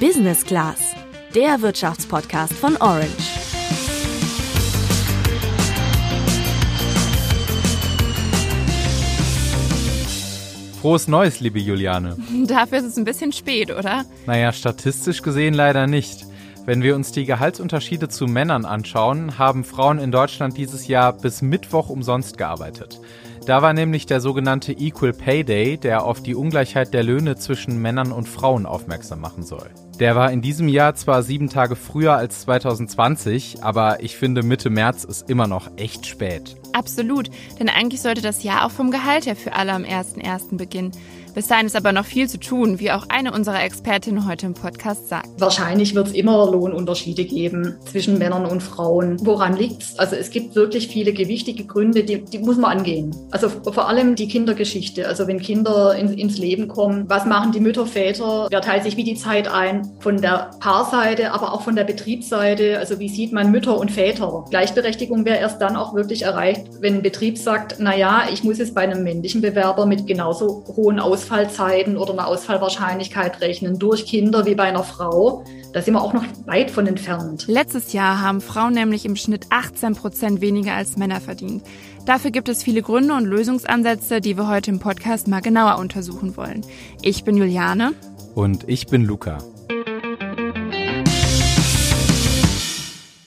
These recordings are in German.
Business Class, der Wirtschaftspodcast von Orange. Frohes Neues, liebe Juliane. Dafür ist es ein bisschen spät, oder? Naja, statistisch gesehen leider nicht. Wenn wir uns die Gehaltsunterschiede zu Männern anschauen, haben Frauen in Deutschland dieses Jahr bis Mittwoch umsonst gearbeitet. Da war nämlich der sogenannte Equal Pay Day, der auf die Ungleichheit der Löhne zwischen Männern und Frauen aufmerksam machen soll. Der war in diesem Jahr zwar sieben Tage früher als 2020, aber ich finde Mitte März ist immer noch echt spät. Absolut, denn eigentlich sollte das Jahr auch vom Gehalt her für alle am 1.1. beginnen. Bis dahin ist aber noch viel zu tun, wie auch eine unserer Expertinnen heute im Podcast sagt. Wahrscheinlich wird es immer Lohnunterschiede geben zwischen Männern und Frauen. Woran liegt es? Also es gibt wirklich viele gewichtige Gründe, die, die muss man angehen. Also vor allem die Kindergeschichte. Also wenn Kinder in, ins Leben kommen, was machen die Mütter, Väter? Wer teilt sich wie die Zeit ein? Von der Paarseite, aber auch von der Betriebsseite. Also wie sieht man Mütter und Väter? Gleichberechtigung wäre erst dann auch wirklich erreicht, wenn ein Betrieb sagt, na ja, ich muss jetzt bei einem männlichen Bewerber mit genauso hohen Ausfällen Ausfallzeiten oder eine Ausfallwahrscheinlichkeit rechnen durch Kinder wie bei einer Frau. Da sind wir auch noch weit von entfernt. Letztes Jahr haben Frauen nämlich im Schnitt 18 Prozent weniger als Männer verdient. Dafür gibt es viele Gründe und Lösungsansätze, die wir heute im Podcast mal genauer untersuchen wollen. Ich bin Juliane. Und ich bin Luca.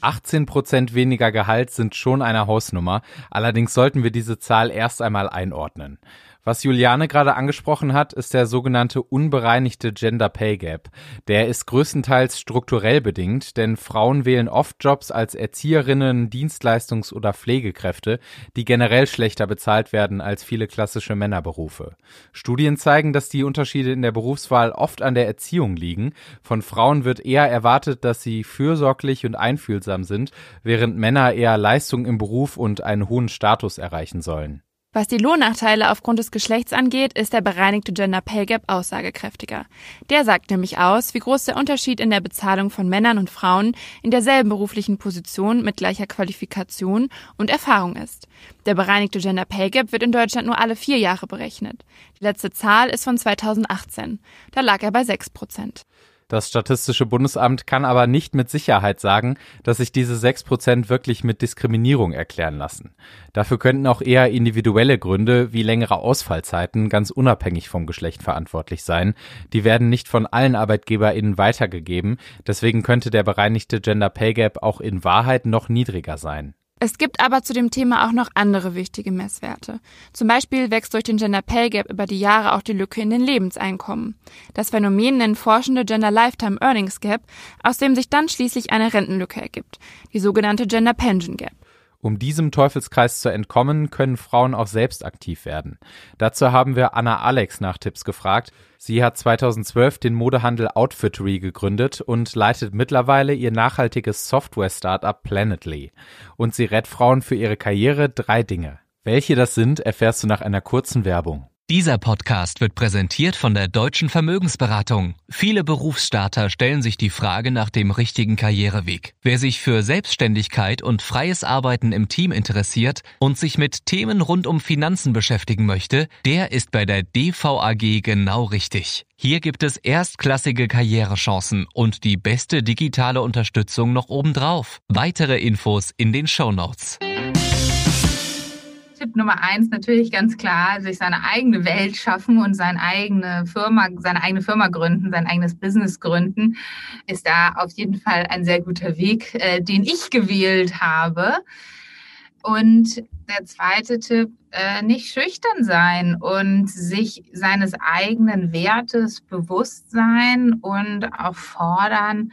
18 Prozent weniger Gehalt sind schon eine Hausnummer. Allerdings sollten wir diese Zahl erst einmal einordnen. Was Juliane gerade angesprochen hat, ist der sogenannte unbereinigte Gender Pay Gap. Der ist größtenteils strukturell bedingt, denn Frauen wählen oft Jobs als Erzieherinnen, Dienstleistungs- oder Pflegekräfte, die generell schlechter bezahlt werden als viele klassische Männerberufe. Studien zeigen, dass die Unterschiede in der Berufswahl oft an der Erziehung liegen. Von Frauen wird eher erwartet, dass sie fürsorglich und einfühlsam sind, während Männer eher Leistung im Beruf und einen hohen Status erreichen sollen. Was die Lohnnachteile aufgrund des Geschlechts angeht, ist der bereinigte Gender Pay Gap aussagekräftiger. Der sagt nämlich aus, wie groß der Unterschied in der Bezahlung von Männern und Frauen in derselben beruflichen Position mit gleicher Qualifikation und Erfahrung ist. Der bereinigte Gender Pay Gap wird in Deutschland nur alle vier Jahre berechnet. Die letzte Zahl ist von 2018. Da lag er bei sechs Prozent. Das Statistische Bundesamt kann aber nicht mit Sicherheit sagen, dass sich diese sechs Prozent wirklich mit Diskriminierung erklären lassen. Dafür könnten auch eher individuelle Gründe wie längere Ausfallzeiten ganz unabhängig vom Geschlecht verantwortlich sein. Die werden nicht von allen ArbeitgeberInnen weitergegeben. Deswegen könnte der bereinigte Gender Pay Gap auch in Wahrheit noch niedriger sein. Es gibt aber zu dem Thema auch noch andere wichtige Messwerte. Zum Beispiel wächst durch den Gender Pay Gap über die Jahre auch die Lücke in den Lebenseinkommen. Das Phänomen nennen Forschende Gender Lifetime Earnings Gap, aus dem sich dann schließlich eine Rentenlücke ergibt, die sogenannte Gender Pension Gap. Um diesem Teufelskreis zu entkommen, können Frauen auch selbst aktiv werden. Dazu haben wir Anna Alex nach Tipps gefragt. Sie hat 2012 den Modehandel Outfittery gegründet und leitet mittlerweile ihr nachhaltiges Software-Startup Planetly. Und sie rät Frauen für ihre Karriere drei Dinge. Welche das sind, erfährst du nach einer kurzen Werbung. Dieser Podcast wird präsentiert von der Deutschen Vermögensberatung. Viele Berufsstarter stellen sich die Frage nach dem richtigen Karriereweg. Wer sich für Selbstständigkeit und freies Arbeiten im Team interessiert und sich mit Themen rund um Finanzen beschäftigen möchte, der ist bei der DVAG genau richtig. Hier gibt es erstklassige Karrierechancen und die beste digitale Unterstützung noch obendrauf. Weitere Infos in den Show Notes. Tipp Nummer eins natürlich ganz klar, sich seine eigene Welt schaffen und seine eigene Firma, seine eigene Firma gründen, sein eigenes Business gründen, ist da auf jeden Fall ein sehr guter Weg, äh, den ich gewählt habe. Und der zweite Tipp, äh, nicht schüchtern sein und sich seines eigenen Wertes bewusst sein und auch fordern,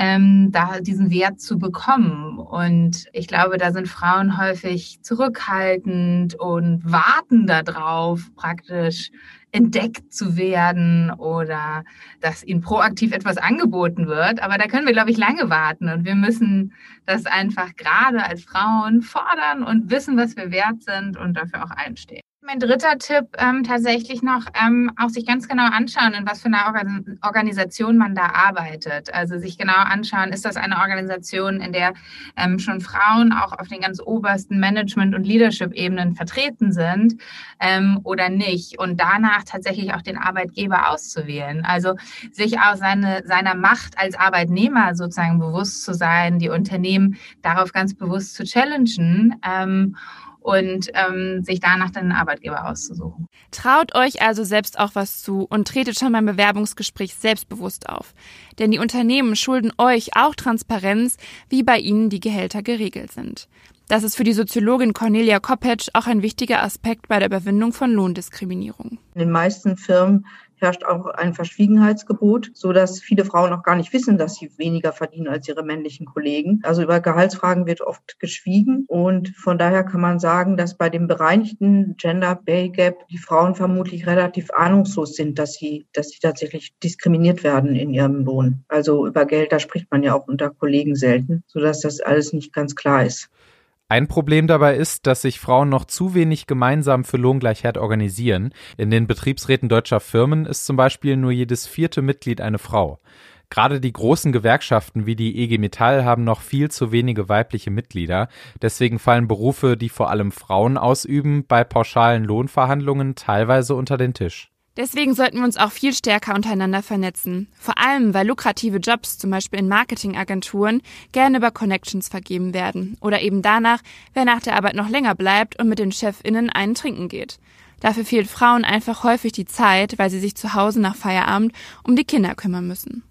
ähm, da diesen Wert zu bekommen. Und ich glaube, da sind Frauen häufig zurückhaltend und warten darauf, praktisch entdeckt zu werden oder dass ihnen proaktiv etwas angeboten wird. Aber da können wir, glaube ich, lange warten und wir müssen das einfach gerade als Frauen fordern und wissen, was wir wert sind und dafür auch einstehen. Mein dritter Tipp ähm, tatsächlich noch, ähm, auch sich ganz genau anschauen, in was für einer Organ Organisation man da arbeitet. Also sich genau anschauen, ist das eine Organisation, in der ähm, schon Frauen auch auf den ganz obersten Management- und Leadership-Ebenen vertreten sind ähm, oder nicht. Und danach tatsächlich auch den Arbeitgeber auszuwählen. Also sich auch seine, seiner Macht als Arbeitnehmer sozusagen bewusst zu sein, die Unternehmen darauf ganz bewusst zu challengen. Und ähm, sich danach dann einen Arbeitgeber auszusuchen. Traut euch also selbst auch was zu und tretet schon beim Bewerbungsgespräch selbstbewusst auf. Denn die Unternehmen schulden euch auch Transparenz, wie bei ihnen die Gehälter geregelt sind. Das ist für die Soziologin Cornelia Koppetsch auch ein wichtiger Aspekt bei der Überwindung von Lohndiskriminierung. In den meisten Firmen herrscht auch ein Verschwiegenheitsgebot, so dass viele Frauen auch gar nicht wissen, dass sie weniger verdienen als ihre männlichen Kollegen. Also über Gehaltsfragen wird oft geschwiegen und von daher kann man sagen, dass bei dem bereinigten Gender Pay Gap die Frauen vermutlich relativ ahnungslos sind, dass sie, dass sie tatsächlich diskriminiert werden in ihrem Lohn. Also über Geld, da spricht man ja auch unter Kollegen selten, so dass das alles nicht ganz klar ist. Ein Problem dabei ist, dass sich Frauen noch zu wenig gemeinsam für Lohngleichheit organisieren. In den Betriebsräten deutscher Firmen ist zum Beispiel nur jedes vierte Mitglied eine Frau. Gerade die großen Gewerkschaften wie die EG Metall haben noch viel zu wenige weibliche Mitglieder. Deswegen fallen Berufe, die vor allem Frauen ausüben, bei pauschalen Lohnverhandlungen teilweise unter den Tisch. Deswegen sollten wir uns auch viel stärker untereinander vernetzen. Vor allem, weil lukrative Jobs, zum Beispiel in Marketingagenturen, gerne über Connections vergeben werden. Oder eben danach, wer nach der Arbeit noch länger bleibt und mit den ChefInnen einen trinken geht. Dafür fehlt Frauen einfach häufig die Zeit, weil sie sich zu Hause nach Feierabend um die Kinder kümmern müssen.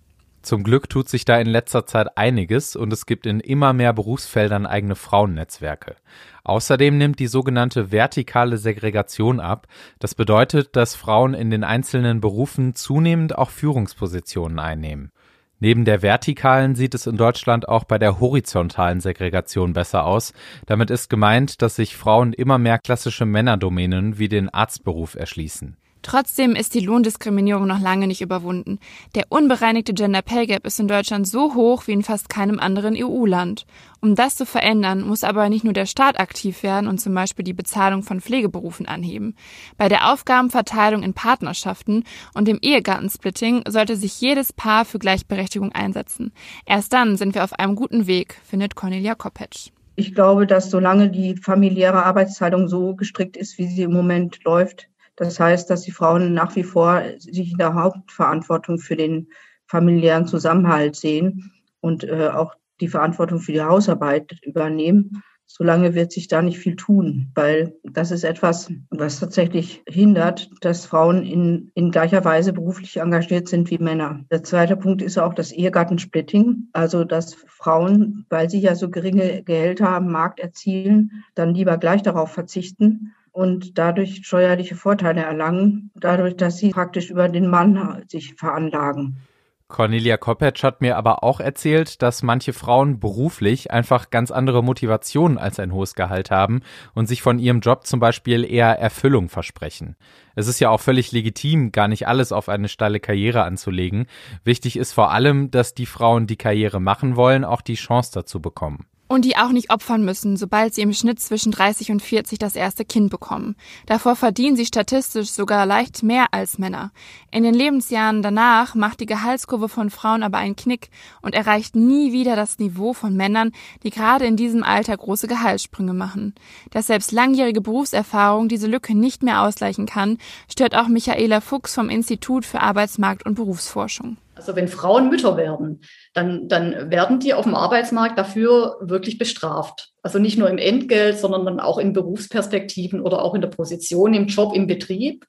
Zum Glück tut sich da in letzter Zeit einiges und es gibt in immer mehr Berufsfeldern eigene Frauennetzwerke. Außerdem nimmt die sogenannte vertikale Segregation ab. Das bedeutet, dass Frauen in den einzelnen Berufen zunehmend auch Führungspositionen einnehmen. Neben der vertikalen sieht es in Deutschland auch bei der horizontalen Segregation besser aus. Damit ist gemeint, dass sich Frauen immer mehr klassische Männerdomänen wie den Arztberuf erschließen. Trotzdem ist die Lohndiskriminierung noch lange nicht überwunden. Der unbereinigte Gender Pay Gap ist in Deutschland so hoch wie in fast keinem anderen EU-Land. Um das zu verändern, muss aber nicht nur der Staat aktiv werden und zum Beispiel die Bezahlung von Pflegeberufen anheben. Bei der Aufgabenverteilung in Partnerschaften und dem Ehegattensplitting sollte sich jedes Paar für Gleichberechtigung einsetzen. Erst dann sind wir auf einem guten Weg, findet Cornelia Koppetsch. Ich glaube, dass solange die familiäre Arbeitsteilung so gestrickt ist, wie sie im Moment läuft, das heißt, dass die Frauen nach wie vor sich in der Hauptverantwortung für den familiären Zusammenhalt sehen und äh, auch die Verantwortung für die Hausarbeit übernehmen. Solange wird sich da nicht viel tun, weil das ist etwas, was tatsächlich hindert, dass Frauen in, in gleicher Weise beruflich engagiert sind wie Männer. Der zweite Punkt ist auch das Ehegattensplitting, also dass Frauen, weil sie ja so geringe Gehälter am Markt erzielen, dann lieber gleich darauf verzichten und dadurch steuerliche Vorteile erlangen, dadurch, dass sie praktisch über den Mann sich veranlagen. Cornelia Koppetsch hat mir aber auch erzählt, dass manche Frauen beruflich einfach ganz andere Motivationen als ein hohes Gehalt haben und sich von ihrem Job zum Beispiel eher Erfüllung versprechen. Es ist ja auch völlig legitim, gar nicht alles auf eine steile Karriere anzulegen. Wichtig ist vor allem, dass die Frauen, die Karriere machen wollen, auch die Chance dazu bekommen. Und die auch nicht opfern müssen, sobald sie im Schnitt zwischen 30 und 40 das erste Kind bekommen. Davor verdienen sie statistisch sogar leicht mehr als Männer. In den Lebensjahren danach macht die Gehaltskurve von Frauen aber einen Knick und erreicht nie wieder das Niveau von Männern, die gerade in diesem Alter große Gehaltssprünge machen. Dass selbst langjährige Berufserfahrung diese Lücke nicht mehr ausgleichen kann, stört auch Michaela Fuchs vom Institut für Arbeitsmarkt und Berufsforschung. Also wenn Frauen Mütter werden, dann, dann werden die auf dem Arbeitsmarkt dafür wirklich bestraft. Also nicht nur im Entgelt, sondern dann auch in Berufsperspektiven oder auch in der Position im Job, im Betrieb.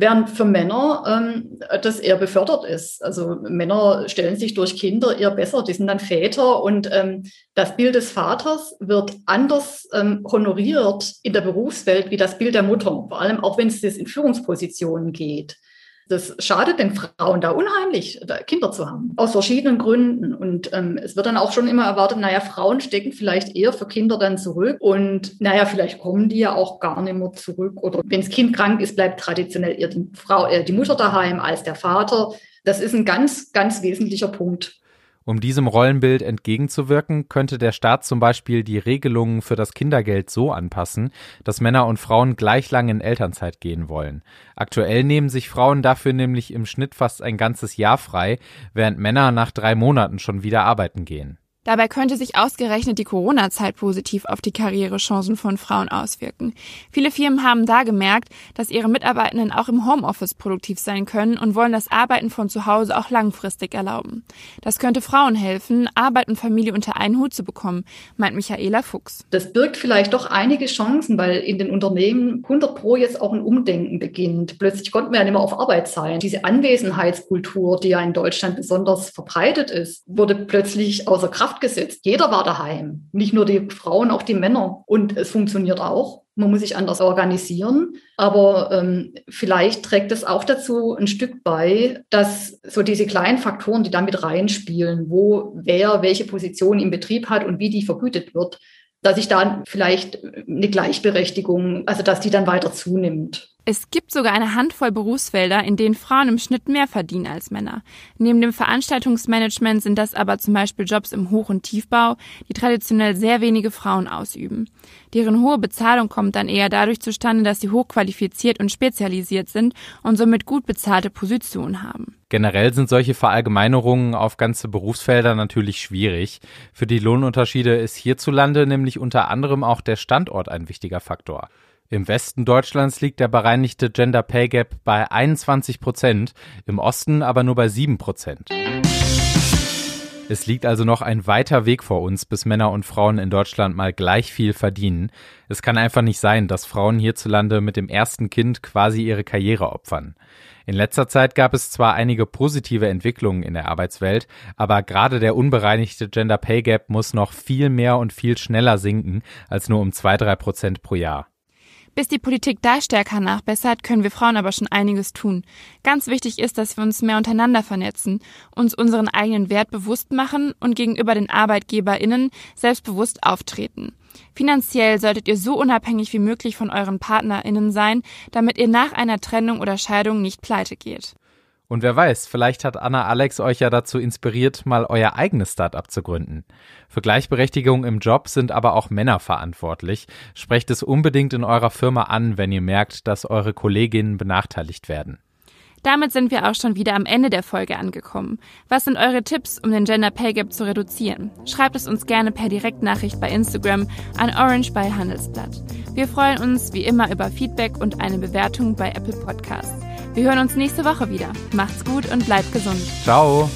Während für Männer ähm, das eher befördert ist. Also Männer stellen sich durch Kinder eher besser, die sind dann Väter und ähm, das Bild des Vaters wird anders ähm, honoriert in der Berufswelt wie das Bild der Mutter, vor allem auch wenn es in Führungspositionen geht das schadet den Frauen da unheimlich, Kinder zu haben, aus verschiedenen Gründen. Und ähm, es wird dann auch schon immer erwartet, naja, Frauen stecken vielleicht eher für Kinder dann zurück und naja, vielleicht kommen die ja auch gar nicht mehr zurück. Oder wenn das Kind krank ist, bleibt traditionell eher die Frau, eher die Mutter daheim als der Vater. Das ist ein ganz, ganz wesentlicher Punkt. Um diesem Rollenbild entgegenzuwirken, könnte der Staat zum Beispiel die Regelungen für das Kindergeld so anpassen, dass Männer und Frauen gleich lang in Elternzeit gehen wollen. Aktuell nehmen sich Frauen dafür nämlich im Schnitt fast ein ganzes Jahr frei, während Männer nach drei Monaten schon wieder arbeiten gehen. Dabei könnte sich ausgerechnet die Corona-Zeit positiv auf die Karrierechancen von Frauen auswirken. Viele Firmen haben da gemerkt, dass ihre Mitarbeitenden auch im Homeoffice produktiv sein können und wollen das Arbeiten von zu Hause auch langfristig erlauben. Das könnte Frauen helfen, Arbeit und Familie unter einen Hut zu bekommen, meint Michaela Fuchs. Das birgt vielleicht doch einige Chancen, weil in den Unternehmen 100 Pro jetzt auch ein Umdenken beginnt. Plötzlich konnten wir ja nicht mehr auf Arbeit sein. Diese Anwesenheitskultur, die ja in Deutschland besonders verbreitet ist, wurde plötzlich außer Kraft gesetzt. Jeder war daheim, nicht nur die Frauen, auch die Männer. Und es funktioniert auch. Man muss sich anders organisieren. Aber ähm, vielleicht trägt es auch dazu ein Stück bei, dass so diese kleinen Faktoren, die damit reinspielen, wo wer welche Position im Betrieb hat und wie die vergütet wird, dass sich da vielleicht eine Gleichberechtigung, also dass die dann weiter zunimmt. Es gibt sogar eine Handvoll Berufsfelder, in denen Frauen im Schnitt mehr verdienen als Männer. Neben dem Veranstaltungsmanagement sind das aber zum Beispiel Jobs im Hoch- und Tiefbau, die traditionell sehr wenige Frauen ausüben. Deren hohe Bezahlung kommt dann eher dadurch zustande, dass sie hochqualifiziert und spezialisiert sind und somit gut bezahlte Positionen haben. Generell sind solche Verallgemeinerungen auf ganze Berufsfelder natürlich schwierig. Für die Lohnunterschiede ist hierzulande nämlich unter anderem auch der Standort ein wichtiger Faktor. Im Westen Deutschlands liegt der bereinigte Gender Pay Gap bei 21 Prozent, im Osten aber nur bei 7 Prozent. Es liegt also noch ein weiter Weg vor uns, bis Männer und Frauen in Deutschland mal gleich viel verdienen. Es kann einfach nicht sein, dass Frauen hierzulande mit dem ersten Kind quasi ihre Karriere opfern. In letzter Zeit gab es zwar einige positive Entwicklungen in der Arbeitswelt, aber gerade der unbereinigte Gender Pay Gap muss noch viel mehr und viel schneller sinken als nur um zwei, drei Prozent pro Jahr. Bis die Politik da stärker nachbessert, können wir Frauen aber schon einiges tun. Ganz wichtig ist, dass wir uns mehr untereinander vernetzen, uns unseren eigenen Wert bewusst machen und gegenüber den ArbeitgeberInnen selbstbewusst auftreten. Finanziell solltet ihr so unabhängig wie möglich von euren PartnerInnen sein, damit ihr nach einer Trennung oder Scheidung nicht pleite geht. Und wer weiß, vielleicht hat Anna Alex euch ja dazu inspiriert, mal euer eigenes Startup zu gründen. Für Gleichberechtigung im Job sind aber auch Männer verantwortlich. Sprecht es unbedingt in eurer Firma an, wenn ihr merkt, dass eure Kolleginnen benachteiligt werden. Damit sind wir auch schon wieder am Ende der Folge angekommen. Was sind eure Tipps, um den Gender Pay Gap zu reduzieren? Schreibt es uns gerne per Direktnachricht bei Instagram an Orange bei Handelsblatt. Wir freuen uns wie immer über Feedback und eine Bewertung bei Apple Podcasts. Wir hören uns nächste Woche wieder. Macht's gut und bleibt gesund. Ciao.